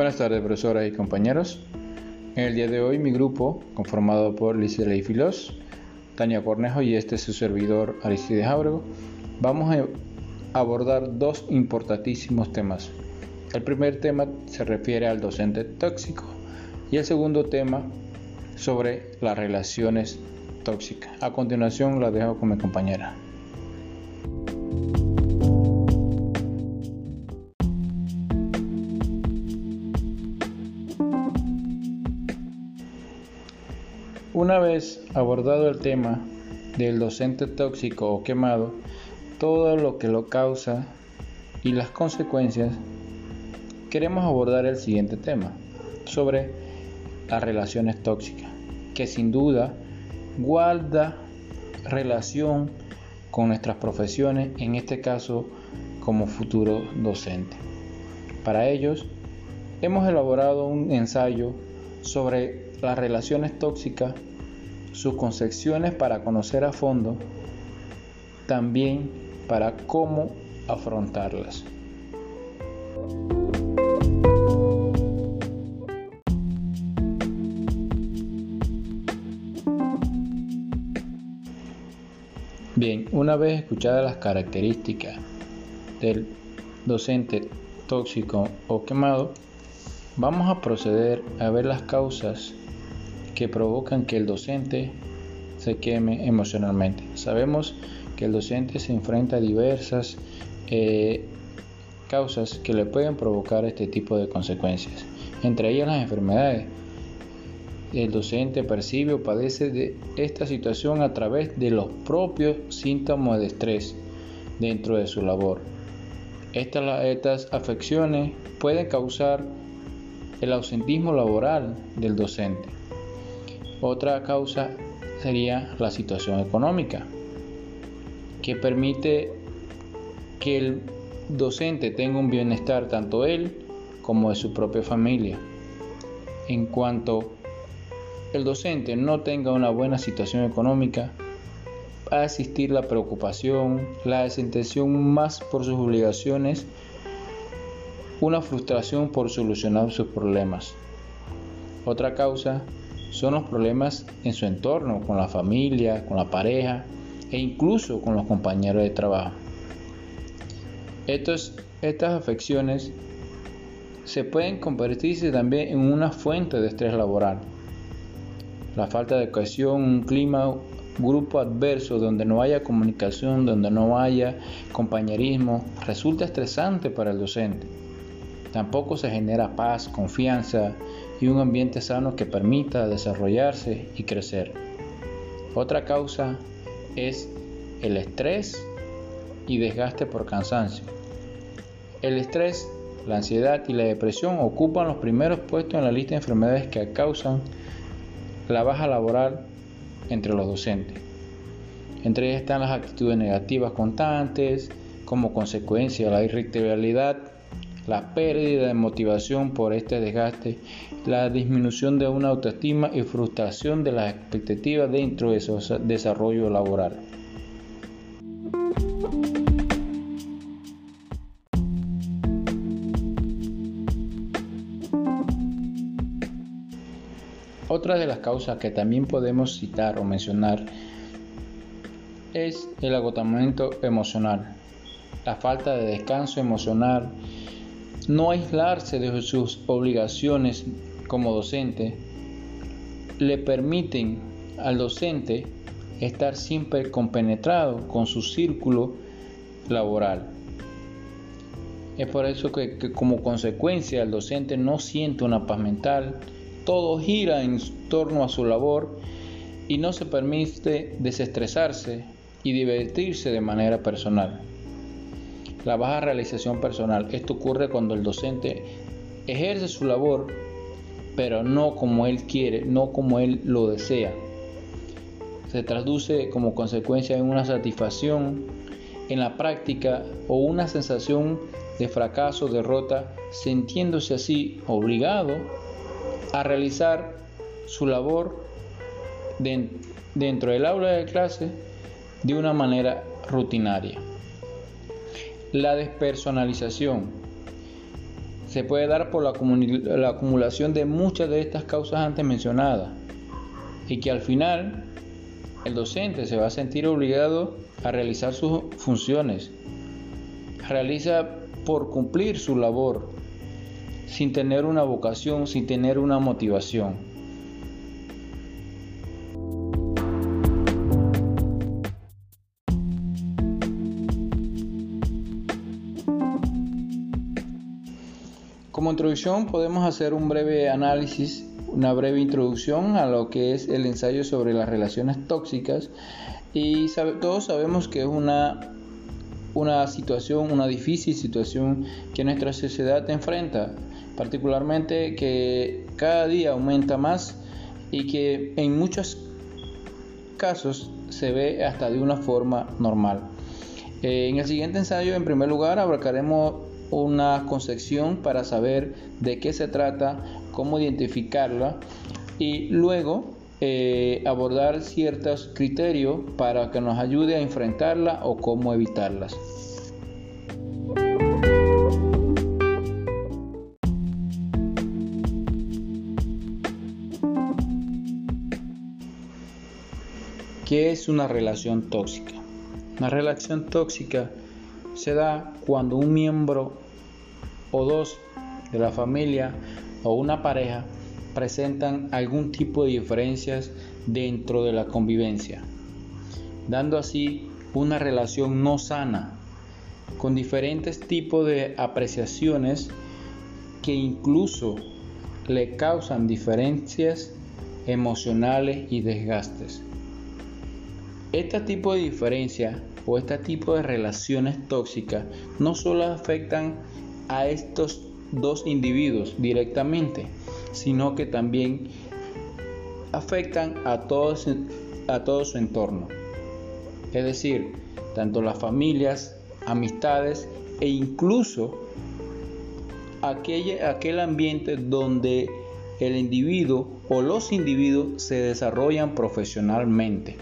Buenas tardes, profesoras y compañeros. En el día de hoy, mi grupo, conformado por Lizelle Filos, Tania Cornejo y este es su servidor Aristides Ábrego, vamos a abordar dos importantísimos temas. El primer tema se refiere al docente tóxico y el segundo tema sobre las relaciones tóxicas. A continuación, la dejo con mi compañera. Una vez abordado el tema del docente tóxico o quemado, todo lo que lo causa y las consecuencias, queremos abordar el siguiente tema sobre las relaciones tóxicas, que sin duda guarda relación con nuestras profesiones, en este caso como futuro docente. Para ellos, hemos elaborado un ensayo sobre las relaciones tóxicas, sus concepciones para conocer a fondo, también para cómo afrontarlas. Bien, una vez escuchadas las características del docente tóxico o quemado, vamos a proceder a ver las causas que provocan que el docente se queme emocionalmente. Sabemos que el docente se enfrenta a diversas eh, causas que le pueden provocar este tipo de consecuencias, entre ellas las enfermedades. El docente percibe o padece de esta situación a través de los propios síntomas de estrés dentro de su labor. Estas, estas afecciones pueden causar el ausentismo laboral del docente. Otra causa sería la situación económica, que permite que el docente tenga un bienestar tanto él como de su propia familia. En cuanto el docente no tenga una buena situación económica, va a existir la preocupación, la desintención más por sus obligaciones, una frustración por solucionar sus problemas. Otra causa son los problemas en su entorno, con la familia, con la pareja e incluso con los compañeros de trabajo. estas afecciones se pueden convertirse también en una fuente de estrés laboral. La falta de cohesión, un clima, grupo adverso donde no haya comunicación, donde no haya compañerismo, resulta estresante para el docente. Tampoco se genera paz, confianza y un ambiente sano que permita desarrollarse y crecer. Otra causa es el estrés y desgaste por cansancio. El estrés, la ansiedad y la depresión ocupan los primeros puestos en la lista de enfermedades que causan la baja laboral entre los docentes. Entre ellas están las actitudes negativas constantes, como consecuencia de la irritabilidad, la pérdida de motivación por este desgaste, la disminución de una autoestima y frustración de las expectativas dentro de su desarrollo laboral. Otra de las causas que también podemos citar o mencionar es el agotamiento emocional, la falta de descanso emocional, no aislarse de sus obligaciones como docente, le permiten al docente estar siempre compenetrado con su círculo laboral. Es por eso que, como consecuencia el docente no siente una paz mental, todo gira en torno a su labor y no se permite desestresarse y divertirse de manera personal. La baja realización personal. Esto ocurre cuando el docente ejerce su labor, pero no como él quiere, no como él lo desea. Se traduce como consecuencia en una satisfacción en la práctica o una sensación de fracaso, derrota, sintiéndose así obligado a realizar su labor dentro del aula de clase de una manera rutinaria. La despersonalización se puede dar por la, la acumulación de muchas de estas causas antes mencionadas y que al final el docente se va a sentir obligado a realizar sus funciones. Realiza por cumplir su labor, sin tener una vocación, sin tener una motivación. Como introducción podemos hacer un breve análisis una breve introducción a lo que es el ensayo sobre las relaciones tóxicas y todos sabemos que es una, una situación, una difícil situación que nuestra sociedad enfrenta, particularmente que cada día aumenta más y que en muchos casos se ve hasta de una forma normal. Eh, en el siguiente ensayo, en primer lugar, abarcaremos una concepción para saber de qué se trata, cómo identificarla y luego eh, abordar ciertos criterios para que nos ayude a enfrentarla o cómo evitarlas. ¿Qué es una relación tóxica? Una relación tóxica se da cuando un miembro o dos de la familia o una pareja presentan algún tipo de diferencias dentro de la convivencia, dando así una relación no sana, con diferentes tipos de apreciaciones que incluso le causan diferencias emocionales y desgastes. Este tipo de diferencia este tipo de relaciones tóxicas no solo afectan a estos dos individuos directamente, sino que también afectan a, a todo su entorno. Es decir, tanto las familias, amistades e incluso aquel ambiente donde el individuo o los individuos se desarrollan profesionalmente.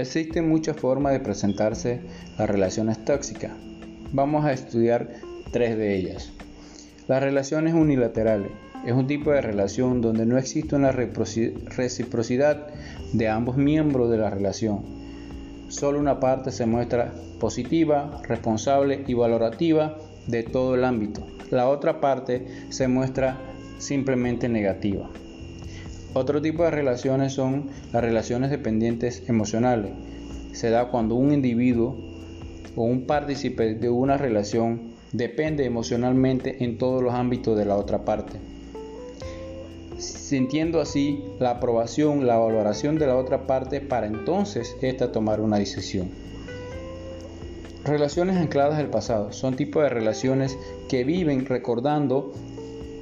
Existen muchas formas de presentarse las relaciones tóxicas. Vamos a estudiar tres de ellas. Las relaciones unilaterales es un tipo de relación donde no existe una reciprocidad de ambos miembros de la relación. Solo una parte se muestra positiva, responsable y valorativa de todo el ámbito. La otra parte se muestra simplemente negativa. Otro tipo de relaciones son las relaciones dependientes emocionales. Se da cuando un individuo o un partícipe de una relación depende emocionalmente en todos los ámbitos de la otra parte. Sintiendo así la aprobación, la valoración de la otra parte para entonces ésta tomar una decisión. Relaciones ancladas al pasado son tipos de relaciones que viven recordando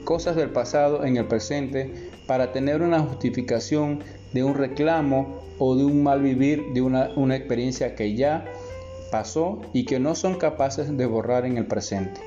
cosas del pasado en el presente para tener una justificación de un reclamo o de un mal vivir de una, una experiencia que ya pasó y que no son capaces de borrar en el presente.